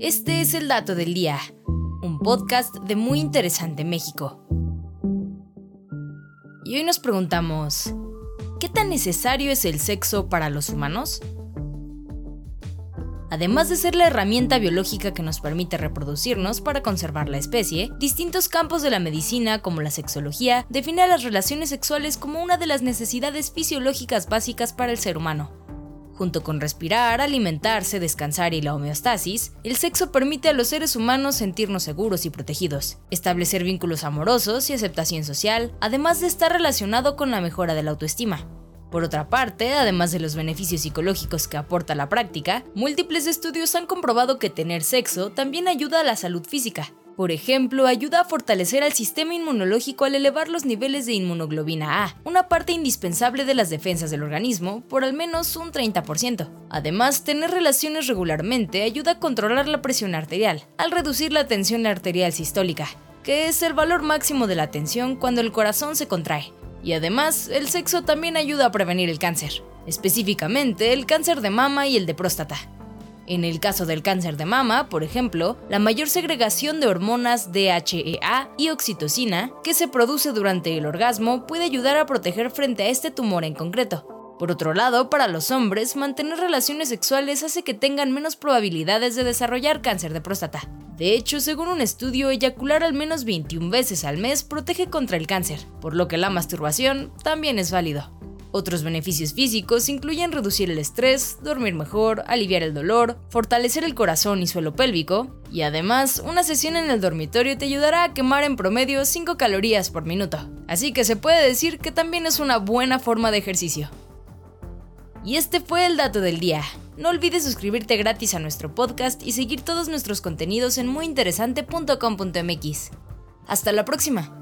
Este es el dato del día, un podcast de Muy Interesante México. Y hoy nos preguntamos, ¿qué tan necesario es el sexo para los humanos? Además de ser la herramienta biológica que nos permite reproducirnos para conservar la especie, distintos campos de la medicina, como la sexología, definen las relaciones sexuales como una de las necesidades fisiológicas básicas para el ser humano. Junto con respirar, alimentarse, descansar y la homeostasis, el sexo permite a los seres humanos sentirnos seguros y protegidos, establecer vínculos amorosos y aceptación social, además de estar relacionado con la mejora de la autoestima. Por otra parte, además de los beneficios psicológicos que aporta la práctica, múltiples estudios han comprobado que tener sexo también ayuda a la salud física. Por ejemplo, ayuda a fortalecer al sistema inmunológico al elevar los niveles de inmunoglobina A, una parte indispensable de las defensas del organismo, por al menos un 30%. Además, tener relaciones regularmente ayuda a controlar la presión arterial, al reducir la tensión arterial sistólica, que es el valor máximo de la tensión cuando el corazón se contrae. Y además, el sexo también ayuda a prevenir el cáncer, específicamente el cáncer de mama y el de próstata. En el caso del cáncer de mama, por ejemplo, la mayor segregación de hormonas DHEA y oxitocina que se produce durante el orgasmo puede ayudar a proteger frente a este tumor en concreto. Por otro lado, para los hombres, mantener relaciones sexuales hace que tengan menos probabilidades de desarrollar cáncer de próstata. De hecho, según un estudio, eyacular al menos 21 veces al mes protege contra el cáncer, por lo que la masturbación también es válido. Otros beneficios físicos incluyen reducir el estrés, dormir mejor, aliviar el dolor, fortalecer el corazón y suelo pélvico, y además, una sesión en el dormitorio te ayudará a quemar en promedio 5 calorías por minuto. Así que se puede decir que también es una buena forma de ejercicio. Y este fue el dato del día. No olvides suscribirte gratis a nuestro podcast y seguir todos nuestros contenidos en muyinteresante.com.mx. Hasta la próxima.